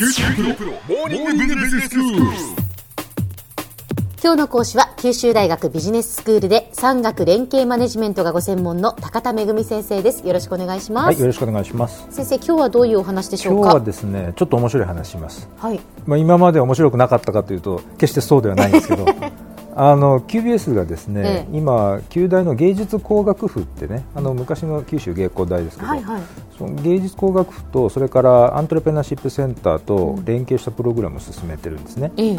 今日の講師は九州大学ビジネススクールで産学連携マネジメントがご専門の高田恵先生です。よろしくお願いします、はい、よろしくお願いします。先生今日はどういうお話でしょうか？今日はですね、ちょっと面白い話します。はい。まあ今まで面白くなかったかというと、決してそうではないんですけど、あの QBS がですね、ええ。今旧大の芸術工学部ってね、あの昔の九州芸工大ですけど、はいはい。その芸術工学部とそれからアントレプレナーシップセンターと連携したプログラムを進めてるんですね。ええ。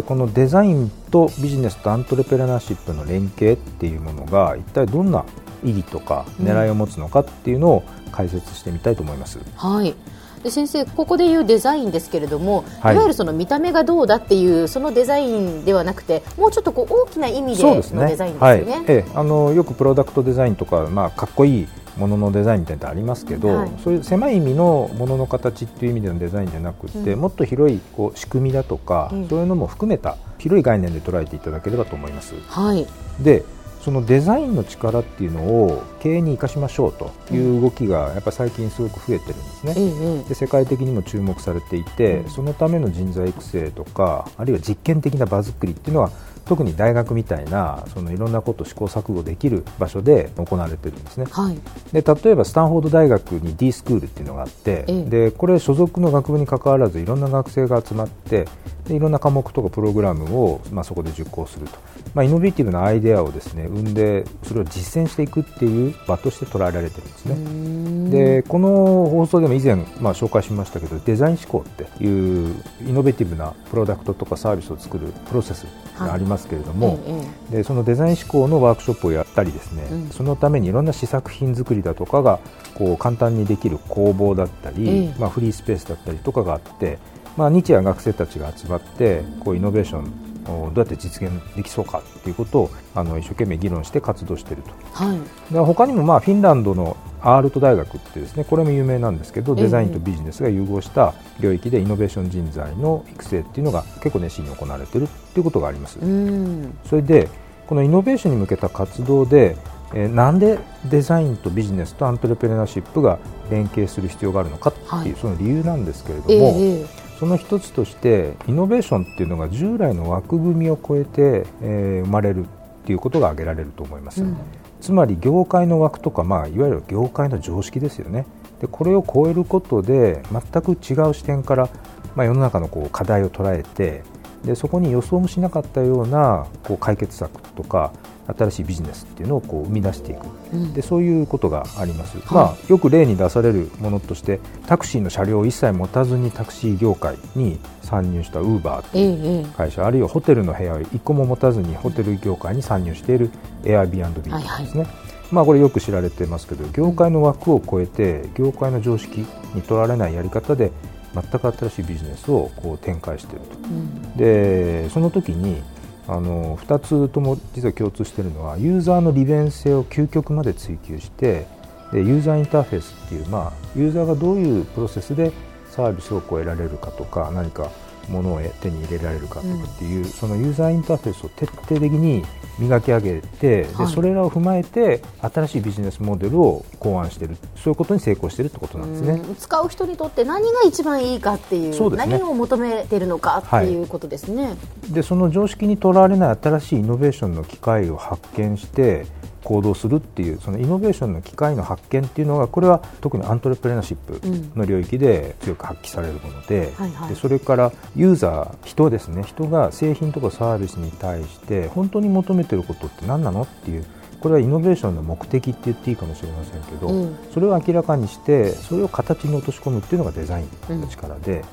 でこのデザインとビジネスとアントレプレナーシップの連携っていうものが一体どんな意義とか狙いを持つのかっていうのを解説してみたいと思います。はいで先生ここでいうデザインですけれども、はい。い、わゆるその見た目がどうだっていうそのデザインではなくてもうちょっとこう大きな意味でのデザインですはい。よね。ええあのよくプロダクトデザインとか、まあ、かっこいいもののデザインみたいなのありますけど、はい。そういう狭い意味のものの形っていう意味でのデザインじゃなくて、もっと広いこう仕組みだとか、うん。そういうのも含めた広い概念で捉えていただければと思います。はい。でそのデザインの力っていうのを経営に生かしましょうという動きがやっぱ最近すごく増えてるんですね。えええで世界的にも注目されていて、そのための人材育成とかあるいは実験的な場作りっていうのは特に大学みたいなそのいろんなことを試行錯誤できる場所で行われてるんですね。えはい。で例えばスタンフォード大学に D スクールっていうのがあって、ええ。でこれ所属の学部に関わらずいろんな学生が集まってでいろんな科目とかプログラムを、まあ、そこで受講すると、まあ、イノベーティブなアイデアをですね生んでそれを実践していくっていう場として捉えられてるんですね。でこの放送でも以前、まあ、紹介しましたけどデザイン思考っていうイノベーティブなプロダクトとかサービスを作るプロセスがありますけれども、えええ。でそのデザイン思考のワークショップをやったりですね、うん。そのためにいろんな試作品作りだとかがこう簡単にできる工房だったり、ええ。まあ、フリースペースだったりとかがあって、まあ、日夜学生たちが集まってこうイノベーションをどうやって実現できそうかっていうことをあの一生懸命議論して活動していると。はい。で他にもまあフィンランドのアールト大学ってですねこれも有名なんですけどええデザインとビジネスが融合した領域でイノベーション人材の育成っていうのが結構熱心に行われているっていうことがあります。うん。それでこのイノベーションに向けた活動で、えーなんでデザインとビジネスとアントレプレナーシップが連携する必要があるのかっていう、はい。その理由なんですけれども、ええその一つとしてイノベーションっていうのが従来の枠組みを超えて、えー生まれるっていうことが挙げられると思います、うん。つまり業界の枠とか、まあ、いわゆる業界の常識ですよね。でこれを超えることで全く違う視点から、まあ、世の中のこう課題を捉えてでそこに予想もしなかったようなこう解決策とか新しいビジネスっていうのをこう生み出していく、うん。でそういうことがあります、まあ、よく例に出されるものとしてタクシーの車両を一切持たずにタクシー業界に参入したウーバーええええ。会社あるいはホテルの部屋を1個も持たずにホテル業界に参入している Airbnb ですね、まあ、これよく知られてますけど業界の枠を超えて業界の常識にとられないやり方で全く新しいビジネスをこう展開していると。うん。でその時にあの2つとも実は共通しているのはユーザーの利便性を究極まで追求してでユーザーインターフェースっていう、まあ、ユーザーがどういうプロセスでサービスをこう得られるかとか何か物を手に入れられるかとかっていう、そのユーザーインターフェースを徹底的に磨き上げて、はい。でそれらを踏まえて新しいビジネスモデルを考案している。そういうことに成功しているってことなんですね。うん。使う人にとって何が一番いいかっていうね。何を求めているのかっていうことですね。でその常識にとらわれない新しいイノベーションの機会を発見して行動するっていうそのイノベーションの機会の発見っていうのがこれは特にアントレプレナーシップの領域で強く発揮されるもので,、はいはい。でそれからユーザー人ですね。人が製品とかサービスに対して本当に求めてることって何なのっていうこれはイノベーションの目的って言っていいかもしれませんけど、うん。それを明らかにしてそれを形に落とし込むっていうのがデザインの力で。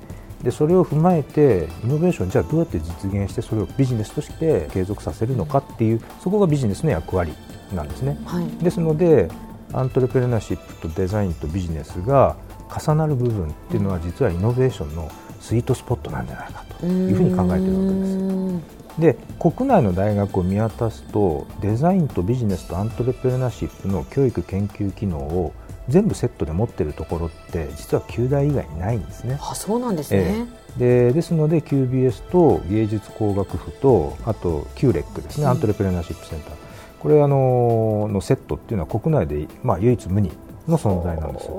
でそれを踏まえてイノベーションじゃあどうやって実現してそれをビジネスとして継続させるのかっていうそこがビジネスの役割なんですね。はいですのでアントレプレナーシップとデザインとビジネスが重なる部分っていうのは実はイノベーションのスイートスポットなんじゃないかというふうに考えているわけです。うんで国内の大学を見渡すとデザインとビジネスとアントレプレナーシップの教育研究機能を全部セットで持っているところって実は旧大以外にないんですね。あそうなんですね。ええでですので QBS と芸術工学部とあと QREC ですね、うんアントレプレナーシップセンターこれあののセットっていうのは国内で、まあ、唯一無二の存在なんです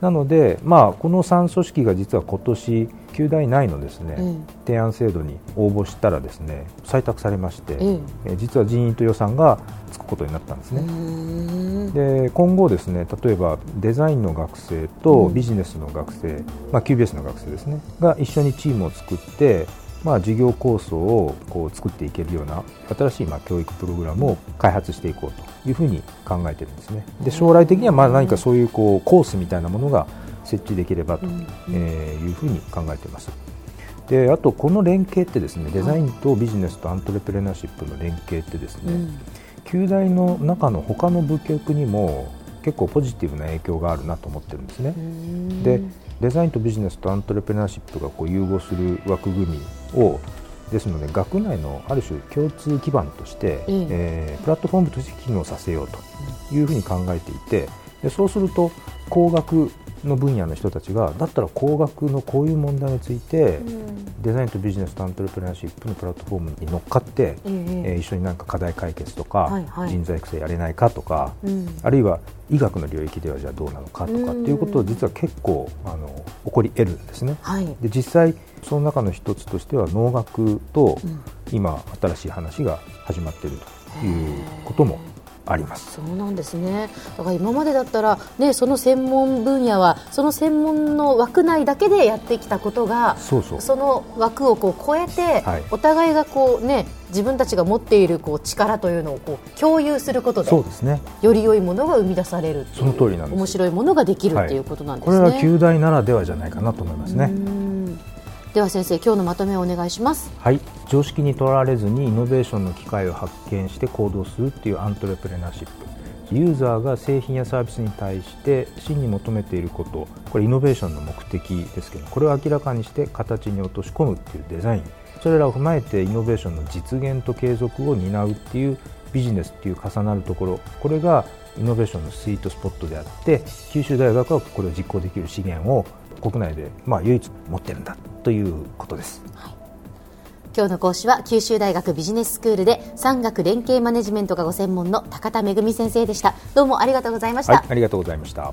なので、まあ、この3組織が実は今年9大内のですね、うん、提案制度に応募したらですね採択されまして、うん、え実は人員と予算がつくことになったんですね。で今後ですね例えばデザインの学生とビジネスの学生、うん、まあ、QBS の学生ですねが一緒にチームを作ってまあ、授業構想をこう作っていけるような新しいまあ教育プログラムを開発していこうというふうに考えているんですね。で将来的にはまあ何かそういうこうコースみたいなものが設置できればというふうに考えています。であとこの連携ってですねデザインとビジネスとアントレプレナーシップの連携ってですね、うん、旧大の中の他の部局にも結構ポジティブな影響があるなと思ってるんですね。でデザインとビジネスとアントレプレナーシップがこう融合する枠組みをですので学内のある種共通基盤として、うん、えー、プラットフォームとして機能させようというふうに考えていてでそうすると工学の分野の人たちがだったら工学のこういう問題について、うん、デザインとビジネスとアントレプレナーシップのプラットフォームに乗っかって、うん、えー、一緒になんか課題解決とか、人材育成やれないかとか、うん、あるいは医学の領域ではじゃあどうなのかとかっていうことを実は結構あの起こり得るんですね。はい、で実際その中の一つとしては農学と今新しい話が始まっているということもあります。そうなんですね。だから今までだったら、ね、その専門分野はその専門の枠内だけでやってきたことがそうそう。その枠をこう超えて、はい、お互いがこう、ね、自分たちが持っているこう力というのをこう共有することでそうです、ね、より良いものが生み出されるその通りなんです面白いものができる、はい、ということなんですね。これは旧大ならではじゃないかなと思いますね。では先生今日のまとめをお願いします。はい。常識にとらわれずにイノベーションの機会を発見して行動するっていうアントレプレナーシップ。ユーザーが製品やサービスに対して真に求めていること。これイノベーションの目的ですけどこれを明らかにして形に落とし込むっていうデザイン。それらを踏まえてイノベーションの実現と継続を担うっていうビジネスっていう重なるところ。これがイノベーションのスイートスポットであって九州大学はこれを実行できる資源を国内でまあ唯一持ってるんだ。ということです。はい。今日の講師は九州大学ビジネススクールで産学連携マネジメントがご専門の高田恵先生でした。どうもありがとうございました、はい、ありがとうございました